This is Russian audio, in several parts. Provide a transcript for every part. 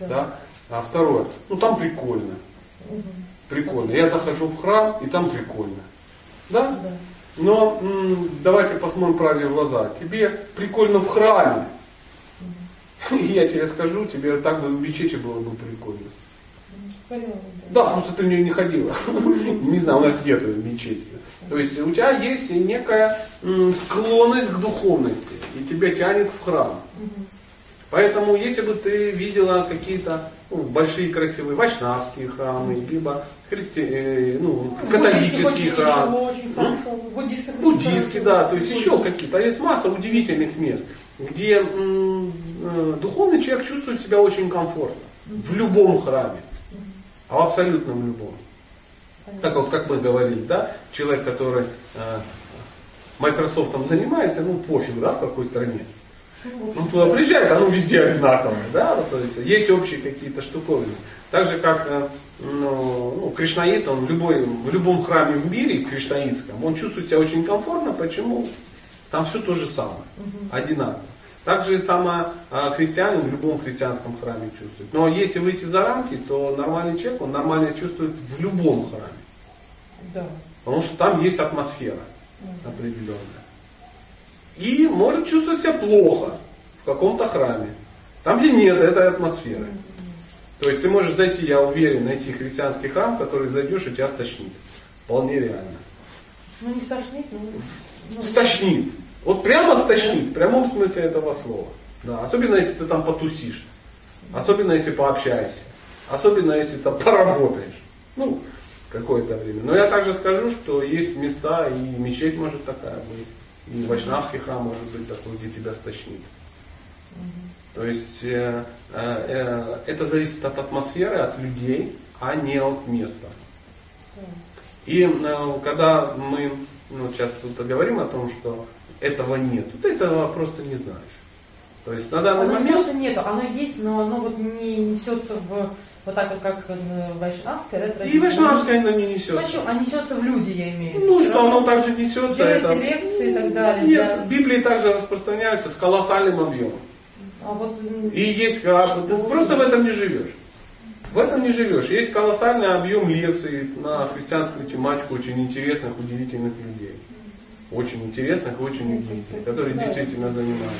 Да. да? А второе, ну там прикольно. Угу. Прикольно. Я захожу в храм, и там прикольно. Да? да. Но м- давайте посмотрим правде в глаза. Тебе прикольно в храме. Угу. И я тебе скажу, тебе так бы в мечети было бы прикольно. Да, потому что ты в нее не ходила. Не знаю, у нас нет мечети. То есть у тебя есть некая склонность к духовности, и тебя тянет в храм. Поэтому, если бы ты видела какие-то ну, большие красивые вайшнавские храмы, либо христи... э, ну, католические храмы, буддийские, да, то есть еще какие-то. Есть масса удивительных мест, где э, духовный человек чувствует себя очень комфортно. В любом храме. А в абсолютном любом. Так вот, как мы говорили, да, человек, который э, Microsoft занимается, ну пофиг, да, в какой стране. Ну, туда приезжает, оно везде одинаковое, да, то есть есть общие какие-то штуковины. Так же, как э, ну, ну, кришнаит, он в, любой, в любом храме в мире, кришнаитском, он чувствует себя очень комфортно, почему? Там все то же самое, одинаково. Так же самое а, христианин в любом христианском храме чувствует. Но если выйти за рамки, то нормальный человек, он нормально чувствует в любом храме. Да. Потому что там есть атмосфера определенная и может чувствовать себя плохо в каком-то храме. Там, где нет этой атмосферы. То есть ты можешь зайти, я уверен, найти христианский храм, в который зайдешь и тебя стошнит. Вполне реально. Ну не стошнит, но... Ну, стошнит. Вот прямо стошнит, в прямом смысле этого слова. Да, особенно если ты там потусишь. Особенно если пообщаешься. Особенно если там поработаешь. Ну, какое-то время. Но я также скажу, что есть места, и мечеть может такая быть. И вайшнавский храм может быть такой, где тебя стошнит. То есть э, э, э, это зависит от атмосферы, от людей, а не от места. И э, когда мы ну, сейчас вот говорим о том, что этого нет, ты этого просто не знаешь. То есть на данный оно момент... Оно нету, оно есть, но оно вот не несется в вот так вот, как вайшнавская, да, традиция. И вайшнавская она не несется. Почему? А несется в люди, я имею в виду. Ну, что оно также несется. Делаете это... лекции и так далее. Нет, да. Библии также распространяются с колоссальным объемом. А вот... И есть, а, ты просто в этом не живешь. В этом не живешь. Есть колоссальный объем лекций на христианскую тематику очень интересных, удивительных людей. Очень интересных и очень удивительных, которые действительно занимаются.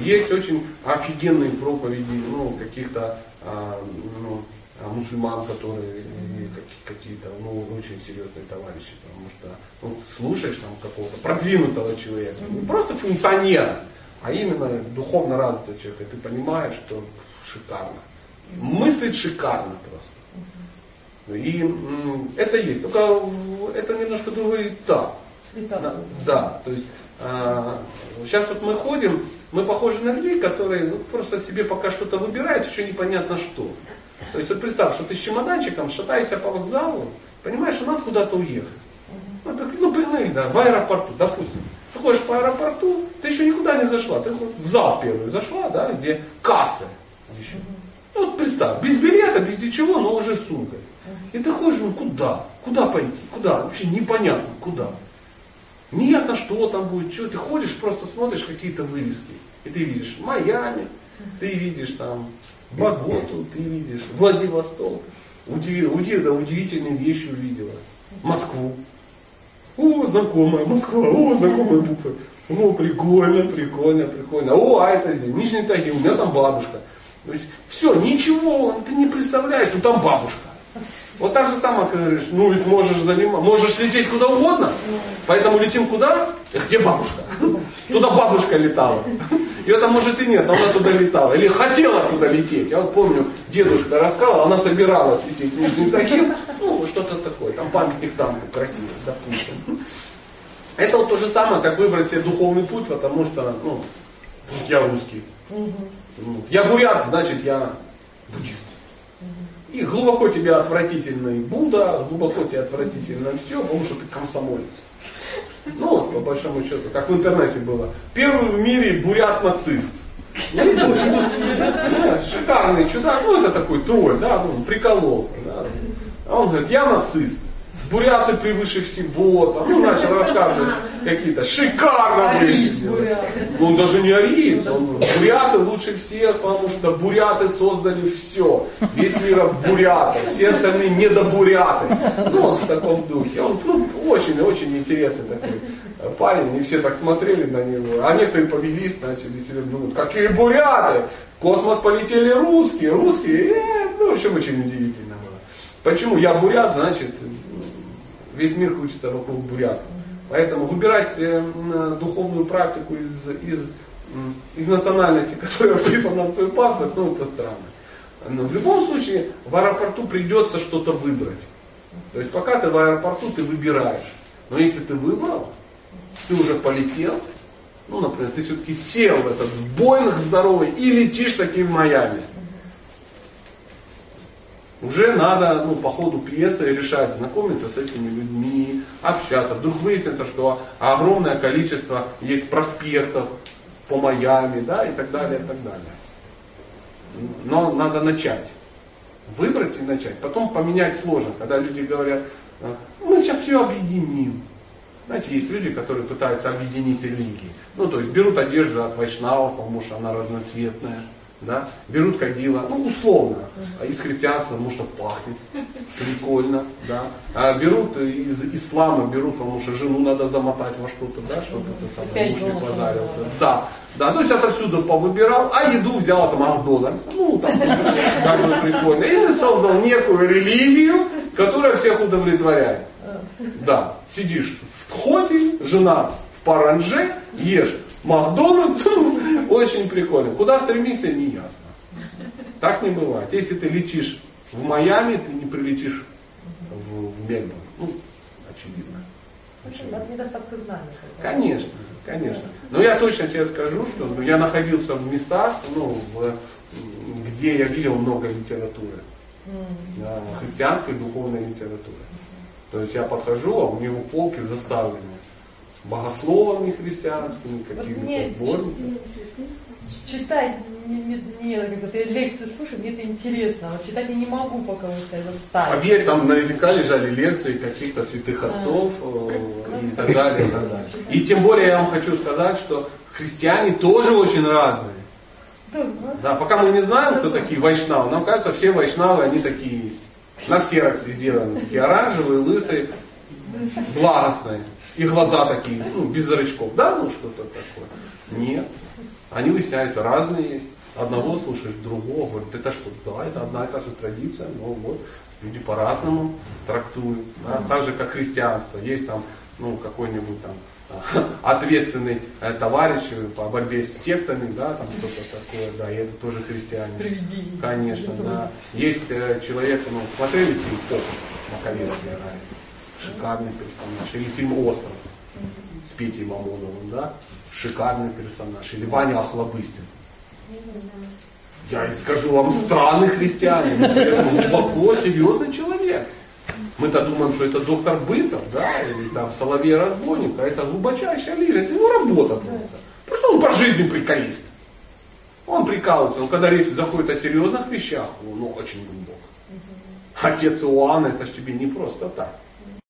Есть очень офигенные проповеди, ну, каких-то а, ну, а мусульман, которые какие-то ну, очень серьезные товарищи, потому что ну, слушаешь там какого-то продвинутого человека, не просто функционера, а именно духовно развитого человека, и ты понимаешь, что шикарно. Мыслит шикарно просто. И это есть. Только это немножко другой этап. Да, да, то есть а, сейчас вот мы ходим, мы похожи на людей, которые ну, просто себе пока что-то выбирают, еще непонятно что. То есть вот представь, что ты с чемоданчиком шатаешься по вокзалу, понимаешь, что надо куда-то уехать. Ну, так, ну, блин, да, в аэропорту, допустим. Ты ходишь по аэропорту, ты еще никуда не зашла, ты в зал первый зашла, да, где кассы еще. Ну, вот представь, без билета, без ничего, но уже с сумкой. И ты ходишь, ну куда? Куда пойти? Куда? Вообще непонятно, куда. Не ясно, что там будет, что. Ты ходишь, просто смотришь какие-то вывески. И ты видишь Майами, ты видишь там Боготу, ты видишь Владивосток. Удив, удив, да, удивительные вещи увидела. Москву. О, знакомая Москва, о, знакомые буквы. О, прикольно, прикольно, прикольно. О, а это Нижний Тагил, у меня там бабушка. То есть, все, ничего, ты не представляешь, что там бабушка. Вот так же там говоришь, ну ведь можешь заниматься, можешь лететь куда угодно, поэтому летим куда? Где бабушка? Туда бабушка летала. Ее там может и нет, но она туда летала. Или хотела туда лететь. Я вот помню, дедушка рассказывал, она собиралась лететь в Нижний Тагил, ну что-то такое, там памятник танку красивый, допустим. Это вот то же самое, как выбрать себе духовный путь, потому что, ну, я русский. Я бурят, значит я буддист. И глубоко тебе отвратительный Будда, глубоко тебе отвратительно все, потому что ты комсомолец. Ну по большому счету, как в интернете было. Первый в мире бурят-нацист. Шикарный чудак, ну это такой тролль, да, ну, прикололся. Да. А он говорит, я нацист. Буряты превыше всего, там, ну, начал рассказывать какие-то шикарно. Ну, он даже не ариец, он буряты лучше всех, потому что буряты создали все. Весь мир от бурятов, все остальные недобуряты. Ну, он в таком духе. Он ну, очень-очень интересный такой парень, и все так смотрели на него. А некоторые повелись, начали себе думать, какие буряты! В космос полетели русские, русские, э, ну, в общем, очень удивительно было. Почему? Я бурят, значит, весь мир крутится вокруг бурятов. Поэтому выбирать э, духовную практику из, из, из национальности, которая вписана в твой паспорт, ну это странно. Но в любом случае в аэропорту придется что-то выбрать. То есть пока ты в аэропорту, ты выбираешь. Но если ты выбрал, ты уже полетел, ну, например, ты все-таки сел в этот Боинг здоровый и летишь таки в Майами уже надо ну, по ходу пьесы решать, знакомиться с этими людьми, общаться. Вдруг выяснится, что огромное количество есть проспектов по Майами, да, и так далее, и так далее. Но надо начать. Выбрать и начать. Потом поменять сложно, когда люди говорят, «А, мы сейчас все объединим. Знаете, есть люди, которые пытаются объединить религии. Ну, то есть берут одежду от вайшнавов, потому что она разноцветная да, берут кадила, ну условно, а из христианства, потому что пахнет, прикольно, да, а берут из ислама, берут, потому что жену надо замотать во что-то, да, чтобы это самое, муж не позарился, да, да, то есть отовсюду повыбирал, а еду взял от Макдональдса, ну там, как бы прикольно, и ты создал некую религию, которая всех удовлетворяет, да, сидишь в хоте, жена в паранже, ешь Макдональдс, ну, очень прикольно. Куда стремишься, не ясно. Так не бывает. Если ты летишь в Майами, ты не прилетишь в, в Мельбурн. Ну, очевидно. очевидно. знаний. Конечно, конечно. Но я точно тебе скажу, что ну, я находился в местах, ну, в, где я видел много литературы. Mm. Христианской духовной литературы. То есть я подхожу, а у него полки заставлены богословами христианскими, какими-то сборниками. Читать не, не, не как лекции слушать, мне это интересно. Вот читать я не могу, пока вы это встали. Поверь, там наверняка лежали лекции каких-то святых отцов а, и так далее, и так далее. И тем более я вам хочу сказать, что христиане тоже очень разные. Да, пока мы не знаем, кто такие вайшнавы, нам кажется, все вайшнавы, они такие, на ксероксе сделаны, такие оранжевые, лысые, благостные и глаза такие, ну, без зрачков, да, ну что-то такое. Нет. Они выясняются разные есть. Одного слушаешь, другого, говорит, это что, да, это одна и та же традиция, но вот люди по-разному трактуют. Да? Так же, как христианство. Есть там, ну, какой-нибудь там ответственный э, товарищ по борьбе с сектами, да, там что-то такое, да, и это тоже христиане. Привидение. Конечно, да. Есть э, человек, ну, смотрели фильм Поп, Маковецкий шикарный персонаж. Или фильм «Остров» с Петей Мамоновым, да? Шикарный персонаж. Или Ваня Охлобыстин. Я скажу вам, странный христианин, но глубоко серьезный человек. Мы-то думаем, что это доктор Быков, да, или там Соловей Разбойник, а это глубочайшая это его работа просто. Просто он по жизни приколист. Он прикалывается, но когда речь заходит о серьезных вещах, он ну, очень глубоко. Отец Иоанн, это ж тебе не просто так.